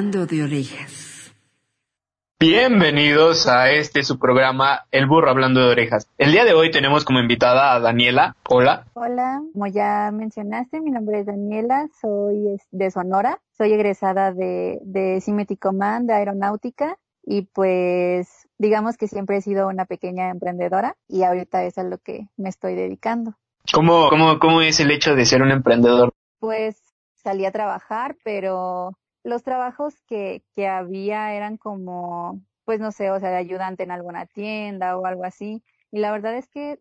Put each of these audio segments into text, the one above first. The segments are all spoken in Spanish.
hablando de orejas. Bienvenidos a este su programa El burro hablando de orejas. El día de hoy tenemos como invitada a Daniela. Hola. Hola, como ya mencionaste, mi nombre es Daniela, soy de Sonora, soy egresada de, de Command de Aeronáutica y pues digamos que siempre he sido una pequeña emprendedora y ahorita es a lo que me estoy dedicando. ¿Cómo, cómo, cómo es el hecho de ser un emprendedor? Pues salí a trabajar, pero los trabajos que, que había eran como, pues no sé, o sea, de ayudante en alguna tienda o algo así. Y la verdad es que,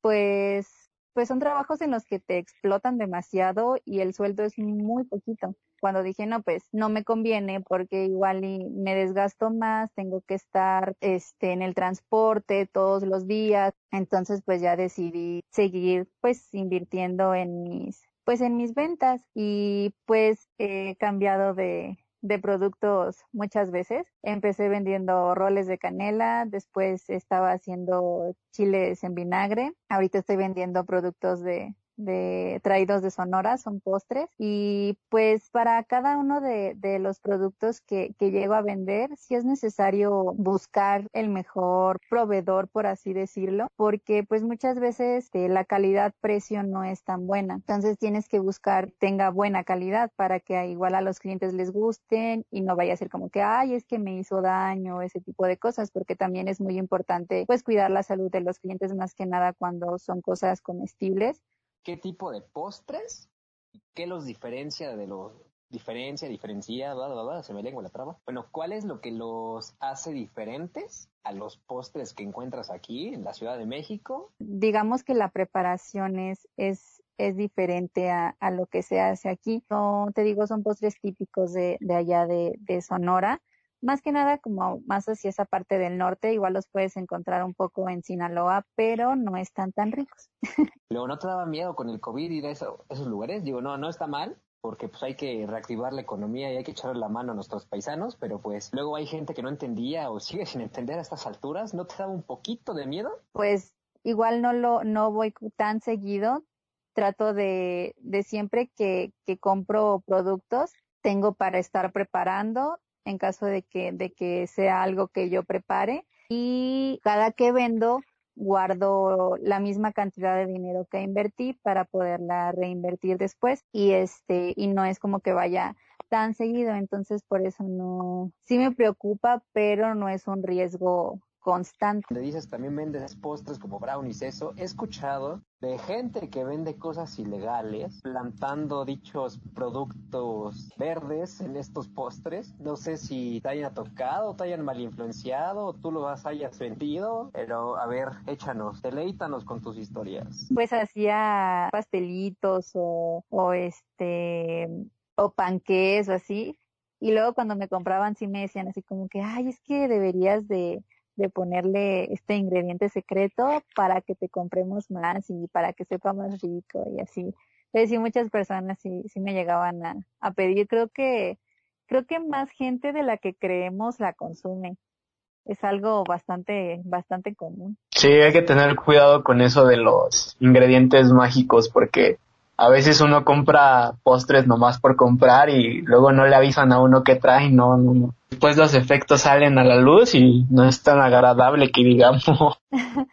pues, pues son trabajos en los que te explotan demasiado y el sueldo es muy poquito. Cuando dije, no, pues no me conviene porque igual y me desgasto más, tengo que estar este, en el transporte todos los días. Entonces, pues ya decidí seguir pues invirtiendo en mis pues en mis ventas y pues he cambiado de, de productos muchas veces. Empecé vendiendo roles de canela, después estaba haciendo chiles en vinagre, ahorita estoy vendiendo productos de, de traídos de Sonora, son postres. Y pues para cada uno de, de los productos que, que, llego a vender, sí es necesario buscar el mejor proveedor, por así decirlo, porque pues muchas veces este, la calidad-precio no es tan buena. Entonces tienes que buscar tenga buena calidad para que igual a los clientes les gusten y no vaya a ser como que, ay, es que me hizo daño, ese tipo de cosas, porque también es muy importante pues cuidar la salud de los clientes más que nada cuando son cosas comestibles qué tipo de postres, qué los diferencia de los diferencia, diferencia, bla, bla, bla, se me lengua la traba. Bueno, ¿cuál es lo que los hace diferentes a los postres que encuentras aquí en la Ciudad de México? Digamos que la preparación es, es, es diferente a, a lo que se hace aquí. No te digo, son postres típicos de, de allá de, de Sonora más que nada como más hacia esa parte del norte, igual los puedes encontrar un poco en Sinaloa, pero no están tan ricos. Luego, ¿no te daba miedo con el COVID ir a esos lugares? Digo, no, no está mal, porque pues hay que reactivar la economía y hay que echarle la mano a nuestros paisanos, pero pues luego hay gente que no entendía o sigue sin entender a estas alturas, ¿no te daba un poquito de miedo? Pues igual no lo, no voy tan seguido, trato de, de siempre que, que compro productos, tengo para estar preparando en caso de que, de que sea algo que yo prepare. Y cada que vendo, guardo la misma cantidad de dinero que invertí para poderla reinvertir después y este y no es como que vaya tan seguido entonces por eso no sí me preocupa pero no es un riesgo constante. Le dices también vendes postres como brownies, eso. He escuchado de gente que vende cosas ilegales, plantando dichos productos verdes en estos postres. No sé si te hayan tocado, te hayan mal influenciado, o tú lo hayas vendido, pero a ver, échanos, deleítanos con tus historias. Pues hacía pastelitos o, o este, o panqués o así. Y luego cuando me compraban sí me decían así como que, ay, es que deberías de, de ponerle este ingrediente secreto para que te compremos más y para que sepa más rico y así. Entonces sí, muchas personas sí, sí me llegaban a, a pedir. Creo que, creo que más gente de la que creemos la consume. Es algo bastante, bastante común. Sí, hay que tener cuidado con eso de los ingredientes mágicos porque a veces uno compra postres nomás por comprar y luego no le avisan a uno qué trae, no, no, Después los efectos salen a la luz y no es tan agradable que digamos.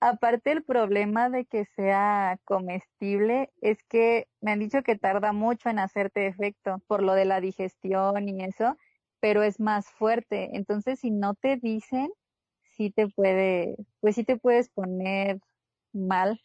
Aparte el problema de que sea comestible es que me han dicho que tarda mucho en hacerte efecto por lo de la digestión y eso, pero es más fuerte. Entonces si no te dicen, sí te puede, pues sí te puedes poner mal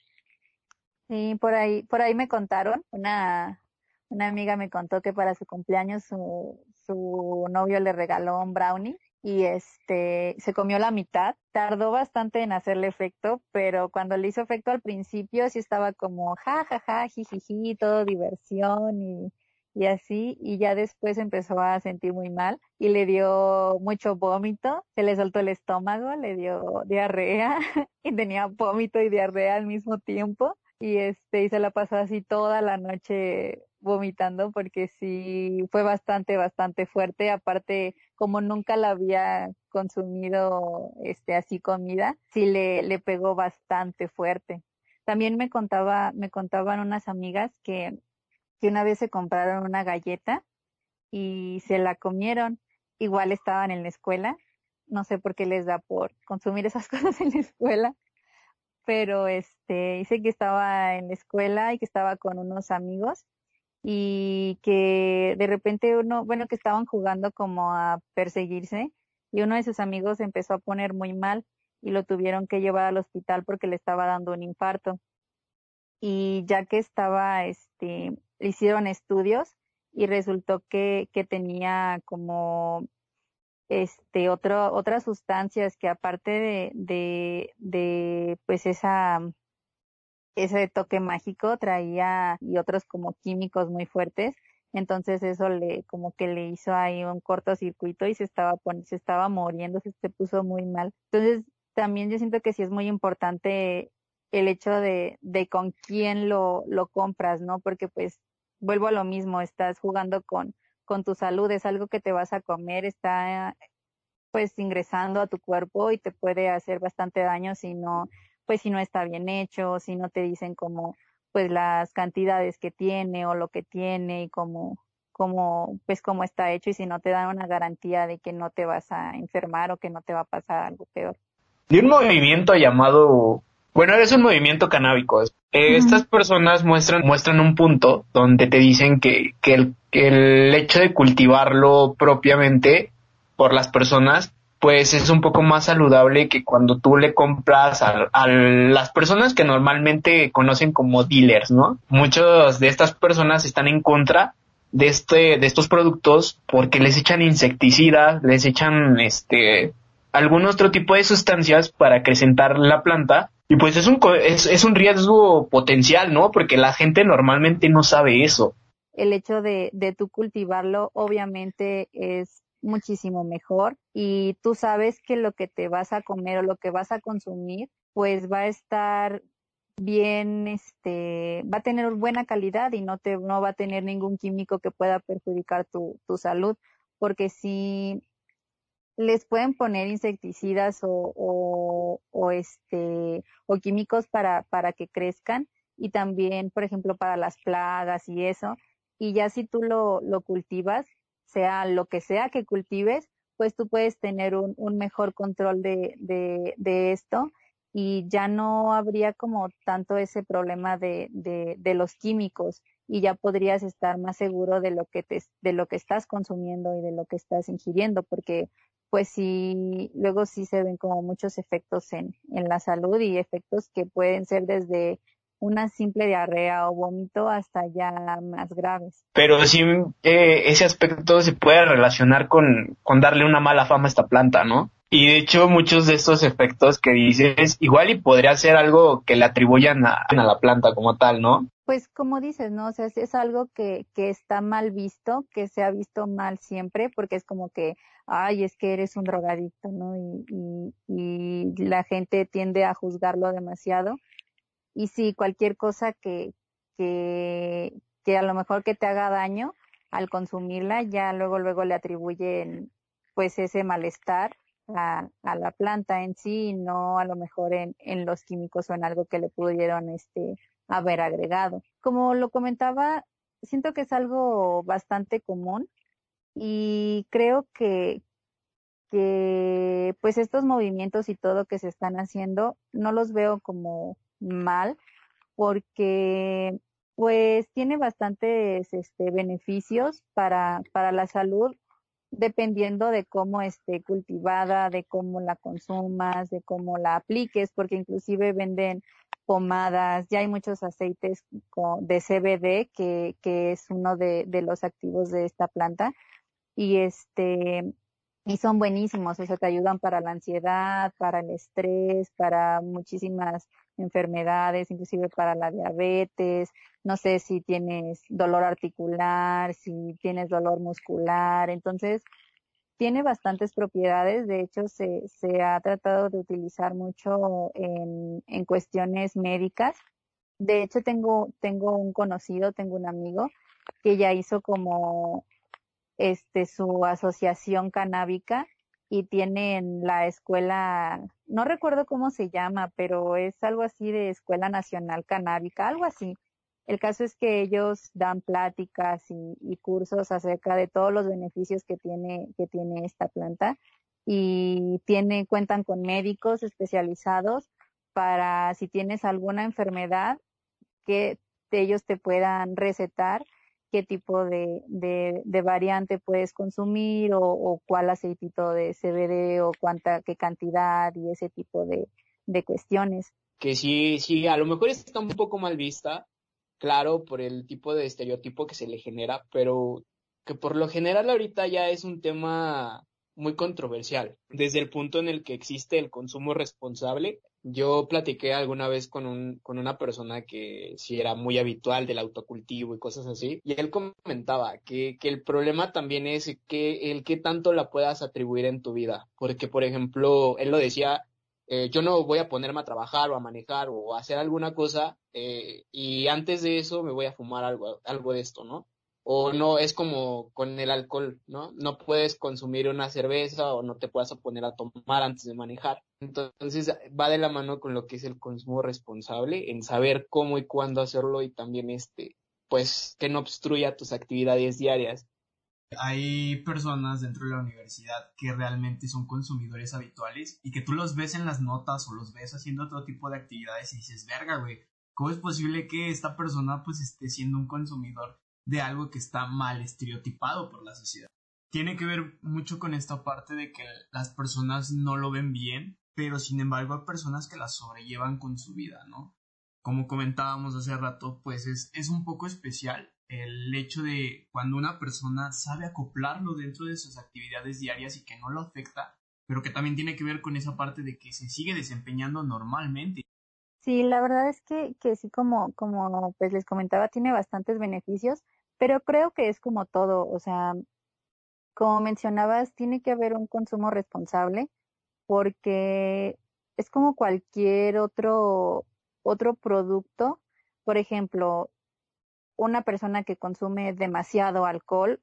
Sí, por ahí, por ahí me contaron, una, una amiga me contó que para su cumpleaños su, su novio le regaló un brownie y este se comió la mitad. Tardó bastante en hacerle efecto, pero cuando le hizo efecto al principio sí estaba como ja ja ja jijiji, todo diversión y, y así, y ya después empezó a sentir muy mal y le dio mucho vómito, se le soltó el estómago, le dio diarrea y tenía vómito y diarrea al mismo tiempo y este y se la pasó así toda la noche vomitando porque sí fue bastante bastante fuerte aparte como nunca la había consumido este así comida sí le le pegó bastante fuerte también me contaba me contaban unas amigas que que una vez se compraron una galleta y se la comieron. Igual estaban en la escuela. No sé por qué les da por consumir esas cosas en la escuela. Pero este, dice que estaba en la escuela y que estaba con unos amigos y que de repente uno, bueno, que estaban jugando como a perseguirse y uno de sus amigos empezó a poner muy mal y lo tuvieron que llevar al hospital porque le estaba dando un infarto. Y ya que estaba, este, le hicieron estudios y resultó que, que tenía como este otro, otras sustancias que aparte de, de, de pues esa ese toque mágico traía y otros como químicos muy fuertes entonces eso le como que le hizo ahí un cortocircuito y se estaba se estaba muriendo se, se puso muy mal entonces también yo siento que sí es muy importante el hecho de, de con quién lo, lo compras, ¿no? Porque pues vuelvo a lo mismo, estás jugando con, con tu salud, es algo que te vas a comer, está pues ingresando a tu cuerpo y te puede hacer bastante daño si no, pues si no está bien hecho, si no te dicen como pues las cantidades que tiene o lo que tiene y cómo, cómo, pues cómo está hecho y si no te dan una garantía de que no te vas a enfermar o que no te va a pasar algo peor de un movimiento llamado, bueno, es un movimiento canábico. Eh, estas personas muestran, muestran un punto donde te dicen que, que, el, el hecho de cultivarlo propiamente por las personas pues es un poco más saludable que cuando tú le compras a, a, las personas que normalmente conocen como dealers, ¿no? Muchas de estas personas están en contra de este, de estos productos porque les echan insecticidas, les echan este algún otro tipo de sustancias para acrecentar la planta y pues es un, es, es un riesgo potencial, ¿no? Porque la gente normalmente no sabe eso. El hecho de, de tú cultivarlo obviamente es muchísimo mejor y tú sabes que lo que te vas a comer o lo que vas a consumir pues va a estar bien este va a tener buena calidad y no te no va a tener ningún químico que pueda perjudicar tu, tu salud porque si les pueden poner insecticidas o, o, o, este o químicos para, para que crezcan y también, por ejemplo, para las plagas y eso. Y ya si tú lo, lo cultivas, sea lo que sea que cultives, pues tú puedes tener un, un mejor control de, de, de esto y ya no habría como tanto ese problema de, de, de los químicos y ya podrías estar más seguro de lo que te, de lo que estás consumiendo y de lo que estás ingiriendo, porque pues sí, luego sí se ven como muchos efectos en, en la salud y efectos que pueden ser desde una simple diarrea o vómito hasta ya más graves. Pero sí, eh, ese aspecto se puede relacionar con, con darle una mala fama a esta planta, ¿no? Y de hecho muchos de estos efectos que dices, igual y podría ser algo que le atribuyan a, la planta como tal, ¿no? Pues como dices, ¿no? O sea, es algo que, que está mal visto, que se ha visto mal siempre, porque es como que, ay, es que eres un drogadicto, ¿no? Y, y, y la gente tiende a juzgarlo demasiado. Y sí, cualquier cosa que, que, que a lo mejor que te haga daño al consumirla, ya luego, luego le atribuyen pues ese malestar a, a la planta en sí, no a lo mejor en, en los químicos o en algo que le pudieron este haber agregado. Como lo comentaba, siento que es algo bastante común y creo que, que pues estos movimientos y todo que se están haciendo no los veo como mal porque pues tiene bastantes este, beneficios para, para la salud dependiendo de cómo esté cultivada, de cómo la consumas, de cómo la apliques, porque inclusive venden pomadas, ya hay muchos aceites de CBD, que, que es uno de, de los activos de esta planta, y este, y son buenísimos, o sea, te ayudan para la ansiedad, para el estrés, para muchísimas enfermedades, inclusive para la diabetes, no sé si tienes dolor articular, si tienes dolor muscular, entonces tiene bastantes propiedades, de hecho se, se ha tratado de utilizar mucho en, en cuestiones médicas. De hecho tengo, tengo un conocido, tengo un amigo que ya hizo como este su asociación canábica y tiene en la escuela, no recuerdo cómo se llama, pero es algo así de Escuela Nacional Canábica, algo así. El caso es que ellos dan pláticas y, cursos acerca de todos los beneficios que tiene, que tiene esta planta y tiene, cuentan con médicos especializados para si tienes alguna enfermedad que ellos te puedan recetar qué tipo de, de, variante puedes consumir o, o, cuál aceitito de CBD o cuánta, qué cantidad y ese tipo de, de cuestiones. Que sí, sí, a lo mejor está un poco mal vista, claro, por el tipo de estereotipo que se le genera, pero que por lo general ahorita ya es un tema muy controversial. Desde el punto en el que existe el consumo responsable, yo platiqué alguna vez con, un, con una persona que sí era muy habitual del autocultivo y cosas así, y él comentaba que, que el problema también es que el que tanto la puedas atribuir en tu vida, porque por ejemplo, él lo decía, eh, yo no voy a ponerme a trabajar o a manejar o a hacer alguna cosa eh, y antes de eso me voy a fumar algo, algo de esto, ¿no? O no es como con el alcohol, ¿no? No puedes consumir una cerveza o no te puedes poner a tomar antes de manejar. Entonces va de la mano con lo que es el consumo responsable, en saber cómo y cuándo hacerlo y también este, pues que no obstruya tus actividades diarias. Hay personas dentro de la universidad que realmente son consumidores habituales y que tú los ves en las notas o los ves haciendo otro tipo de actividades y dices, verga, güey, ¿cómo es posible que esta persona pues esté siendo un consumidor de algo que está mal estereotipado por la sociedad. Tiene que ver mucho con esta parte de que las personas no lo ven bien, pero sin embargo hay personas que la sobrellevan con su vida, ¿no? Como comentábamos hace rato, pues es, es un poco especial el hecho de cuando una persona sabe acoplarlo dentro de sus actividades diarias y que no lo afecta, pero que también tiene que ver con esa parte de que se sigue desempeñando normalmente. Sí, la verdad es que, que sí, como, como pues les comentaba, tiene bastantes beneficios, pero creo que es como todo, o sea, como mencionabas, tiene que haber un consumo responsable porque es como cualquier otro, otro producto. Por ejemplo, una persona que consume demasiado alcohol,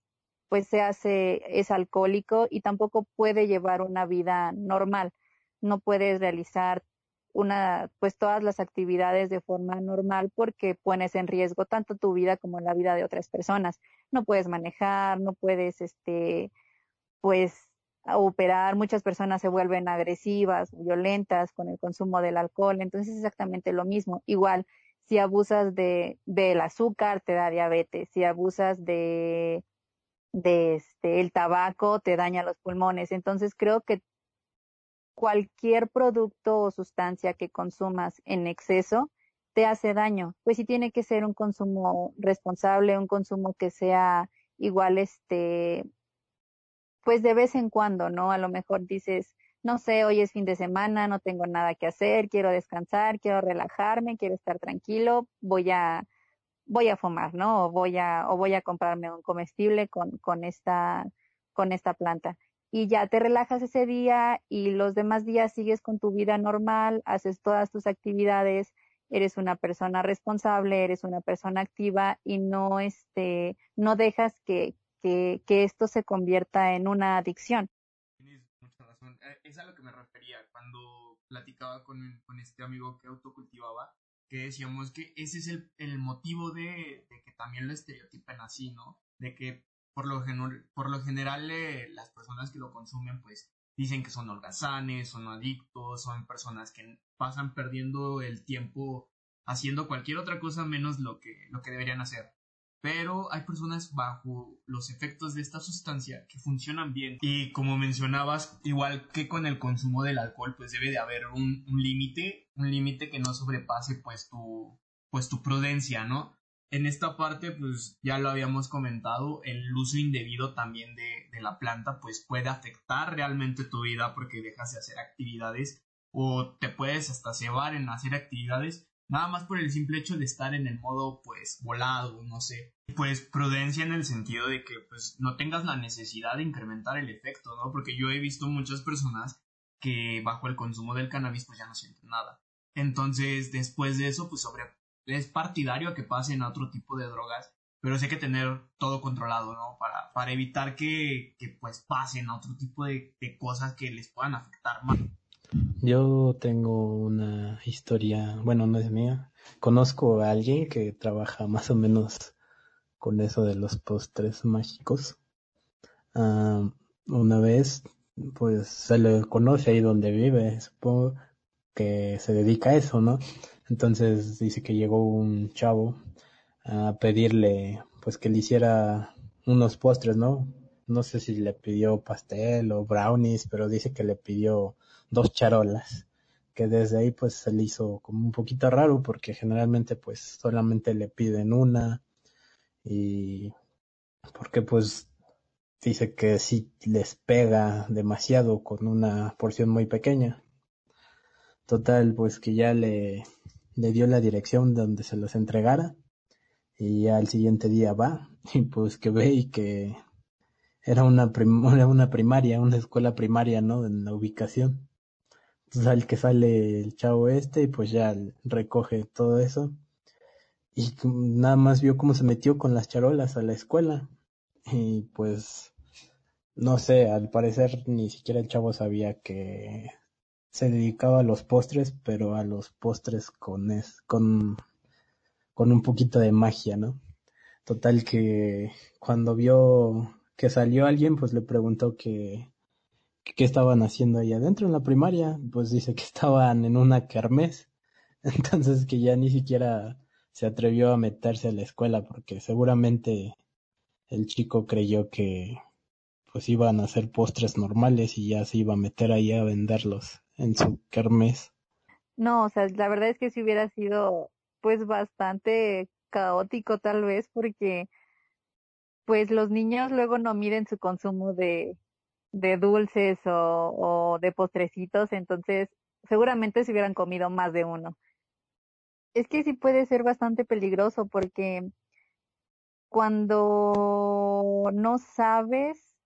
pues se hace, es alcohólico y tampoco puede llevar una vida normal. No puedes realizar una, pues todas las actividades de forma normal porque pones en riesgo tanto tu vida como la vida de otras personas. No puedes manejar, no puedes, este, pues, operar. Muchas personas se vuelven agresivas, violentas con el consumo del alcohol. Entonces es exactamente lo mismo. Igual, si abusas de, del azúcar, te da diabetes. Si abusas de, de este, el tabaco, te daña los pulmones. Entonces creo que cualquier producto o sustancia que consumas en exceso te hace daño. Pues sí tiene que ser un consumo responsable, un consumo que sea igual, este, pues de vez en cuando, ¿no? A lo mejor dices, no sé, hoy es fin de semana, no tengo nada que hacer, quiero descansar, quiero relajarme, quiero estar tranquilo, voy a, voy a fumar, ¿no? O voy a, o voy a comprarme un comestible con, con esta, con esta planta y ya te relajas ese día y los demás días sigues con tu vida normal, haces todas tus actividades, eres una persona responsable, eres una persona activa y no este no dejas que, que, que esto se convierta en una adicción. Tienes mucha razón. Eh, es a lo que me refería cuando platicaba con, con este amigo que autocultivaba, que decíamos que ese es el, el motivo de, de que también lo estereotipen así, ¿no? De que por lo, por lo general eh, las personas que lo consumen pues dicen que son holgazanes, son adictos, son personas que pasan perdiendo el tiempo haciendo cualquier otra cosa menos lo que, lo que deberían hacer. Pero hay personas bajo los efectos de esta sustancia que funcionan bien. Y como mencionabas, igual que con el consumo del alcohol, pues debe de haber un, límite, un límite que no sobrepase pues tu, pues tu prudencia, ¿no? En esta parte, pues ya lo habíamos comentado, el uso indebido también de, de, la planta, pues puede afectar realmente tu vida porque dejas de hacer actividades o te puedes hasta cebar en hacer actividades nada más por el simple hecho de estar en el modo pues volado, no sé. Pues prudencia en el sentido de que pues no tengas la necesidad de incrementar el efecto, ¿no? Porque yo he visto muchas personas que bajo el consumo del cannabis pues ya no sienten nada. Entonces, después de eso, pues sobre es partidario a que pasen a otro tipo de drogas, pero sí hay que tener todo controlado, ¿no? Para, para evitar que, que pues pasen a otro tipo de, de cosas que les puedan afectar más. Yo tengo una historia, bueno, no es mía, conozco a alguien que trabaja más o menos con eso de los postres mágicos. Ah, una vez, pues se le conoce ahí donde vive, supongo que se dedica a eso, ¿no? Entonces dice que llegó un chavo a pedirle, pues que le hiciera unos postres, ¿no? No sé si le pidió pastel o brownies, pero dice que le pidió dos charolas, que desde ahí pues se le hizo como un poquito raro porque generalmente pues solamente le piden una y porque pues dice que sí les pega demasiado con una porción muy pequeña. Total, pues que ya le, le dio la dirección donde se los entregara y al siguiente día va y pues que ve y que era una, una primaria, una escuela primaria, ¿no? En la ubicación. Entonces al que sale el chavo este y pues ya recoge todo eso y nada más vio cómo se metió con las charolas a la escuela y pues no sé, al parecer ni siquiera el chavo sabía que se dedicaba a los postres, pero a los postres con es, con con un poquito de magia, ¿no? Total que cuando vio que salió alguien, pues le preguntó que qué estaban haciendo ahí adentro en la primaria, pues dice que estaban en una kermés, entonces que ya ni siquiera se atrevió a meterse a la escuela porque seguramente el chico creyó que pues iban a hacer postres normales y ya se iba a meter ahí a venderlos en su kermés. No, o sea, la verdad es que si hubiera sido pues bastante caótico tal vez porque pues los niños luego no miden su consumo de, de dulces o, o de postrecitos, entonces seguramente se hubieran comido más de uno. Es que sí puede ser bastante peligroso porque cuando no sabes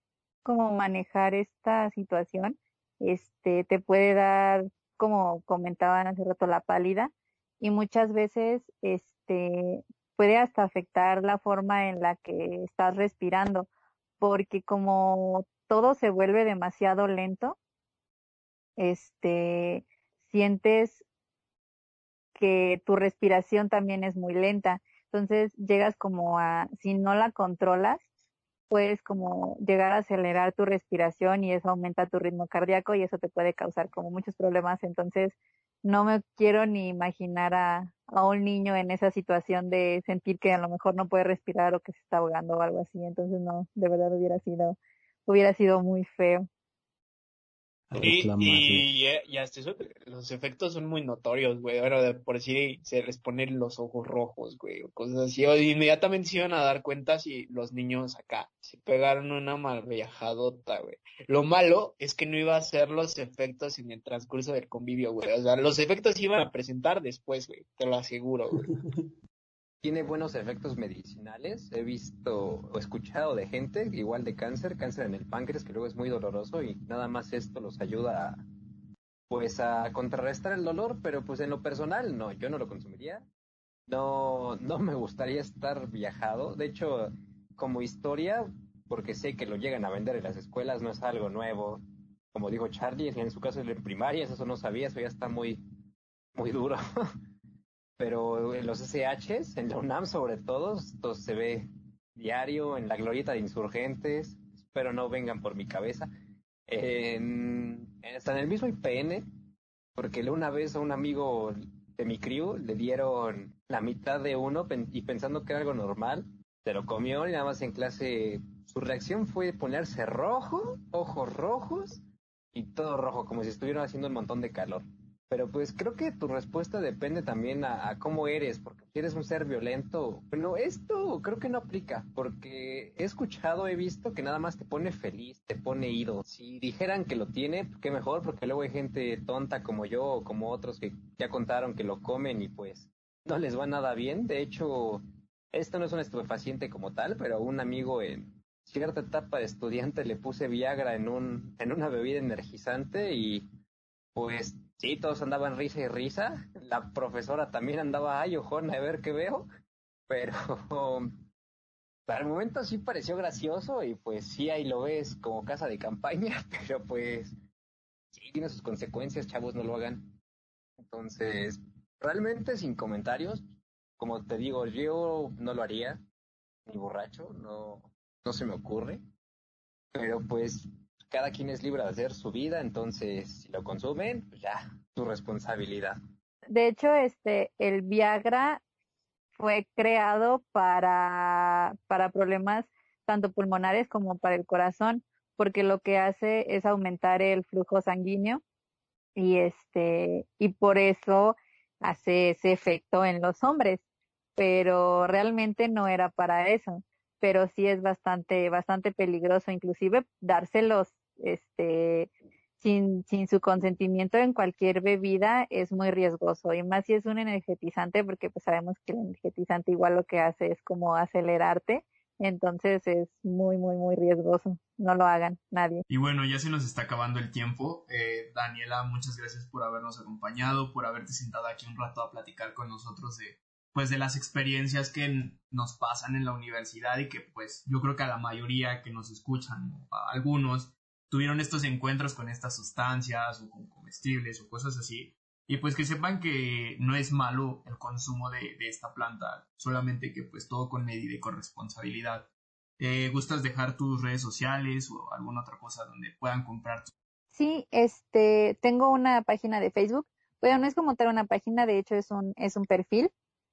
cómo manejar esta situación, este te puede dar, como comentaban hace rato, la pálida y muchas veces este puede hasta afectar la forma en la que estás respirando, porque como todo se vuelve demasiado lento, este sientes que tu respiración también es muy lenta. Entonces llegas como a, si no la controlas, puedes como llegar a acelerar tu respiración y eso aumenta tu ritmo cardíaco y eso te puede causar como muchos problemas. Entonces no me quiero ni imaginar a, un niño en esa situación de sentir que a lo mejor no puede respirar o que se está ahogando o algo así. Entonces no, de verdad hubiera sido, hubiera sido muy feo. Y, y, y, hasta eso, los efectos son muy notorios, güey. Ahora, de por sí se les ponen los ojos rojos, güey, o cosas así. O inmediatamente se iban a dar cuenta si los niños acá se pegaron una mal viajadota, güey. Lo malo es que no iba a ser los efectos en el transcurso del convivio, güey. O sea, los efectos se iban a presentar después, güey. Te lo aseguro, güey. tiene buenos efectos medicinales. He visto o escuchado de gente, igual de cáncer, cáncer en el páncreas, que luego es muy doloroso y nada más esto los ayuda a, pues a contrarrestar el dolor, pero pues en lo personal no, yo no lo consumiría. No, no me gustaría estar viajado. De hecho, como historia, porque sé que lo llegan a vender en las escuelas, no es algo nuevo. Como dijo Charlie, en su caso en primaria, eso no sabía, eso ya está muy, muy duro. pero en los SHs, en la UNAM sobre todo, esto se ve diario en la glorieta de insurgentes, espero no vengan por mi cabeza, en, hasta en el mismo IPN, porque una vez a un amigo de mi crew le dieron la mitad de uno y pensando que era algo normal, se lo comió y nada más en clase su reacción fue ponerse rojo, ojos rojos y todo rojo, como si estuvieran haciendo un montón de calor. Pero pues creo que tu respuesta depende también a, cómo eres, porque si eres un ser violento, bueno, esto creo que no aplica, porque he escuchado, he visto que nada más te pone feliz, te pone ido. Si dijeran que lo tiene, qué mejor, porque luego hay gente tonta como yo o como otros que ya contaron que lo comen y pues no les va nada bien. De hecho, esto no es un estupefaciente como tal, pero un amigo en cierta etapa de estudiante le puse Viagra en un en una bebida energizante y pues Sí, todos andaban risa y risa. La profesora también andaba, ay, ojona, a ver qué veo. Pero para el momento sí pareció gracioso y pues sí, ahí lo ves como casa de campaña, pero pues sí, tiene sus consecuencias, chavos, no lo hagan. Entonces, realmente sin comentarios, como te digo, yo no lo haría, ni borracho, no, no se me ocurre. Pero pues cada quien es libre de hacer su vida, entonces si lo consumen, pues ya, su responsabilidad. De hecho, este, el Viagra fue creado para, para problemas tanto pulmonares como para el corazón, porque lo que hace es aumentar el flujo sanguíneo y este, y por eso hace ese efecto en los hombres, pero realmente no era para eso, pero sí es bastante, bastante peligroso, inclusive dárselos, este, sin, sin su consentimiento en cualquier bebida es muy riesgoso y más si es un energetizante porque pues sabemos que el energetizante igual lo que hace es como acelerarte entonces es muy muy muy riesgoso no lo hagan nadie. Y bueno ya se nos está acabando el tiempo eh, Daniela muchas gracias por habernos acompañado por haberte sentado aquí un rato a platicar con nosotros de pues de las experiencias que nos pasan en la universidad y que pues yo creo que a la mayoría que nos escuchan a algunos tuvieron estos encuentros con estas sustancias o con comestibles o cosas así. Y pues que sepan que no es malo el consumo de, esta planta, solamente que pues todo con medida y con responsabilidad. Eh, ¿Gustas dejar tus redes sociales o alguna otra cosa donde puedan comprar? Sí, este, tengo una página de Facebook. Bueno, no es como tener una página, de hecho es un, es un perfil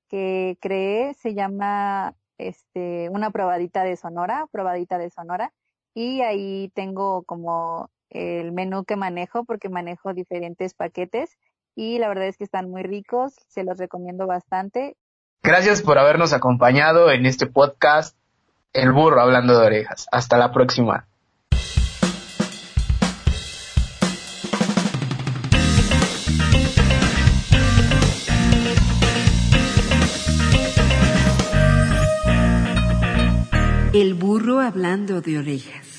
que creé, se llama este, una probadita de Sonora, probadita de Sonora y ahí tengo como el menú que manejo porque manejo diferentes paquetes y la verdad es que están muy ricos, se los recomiendo bastante. Gracias por habernos acompañado en este podcast El burro hablando de orejas. Hasta la próxima. El burro hablando de orejas.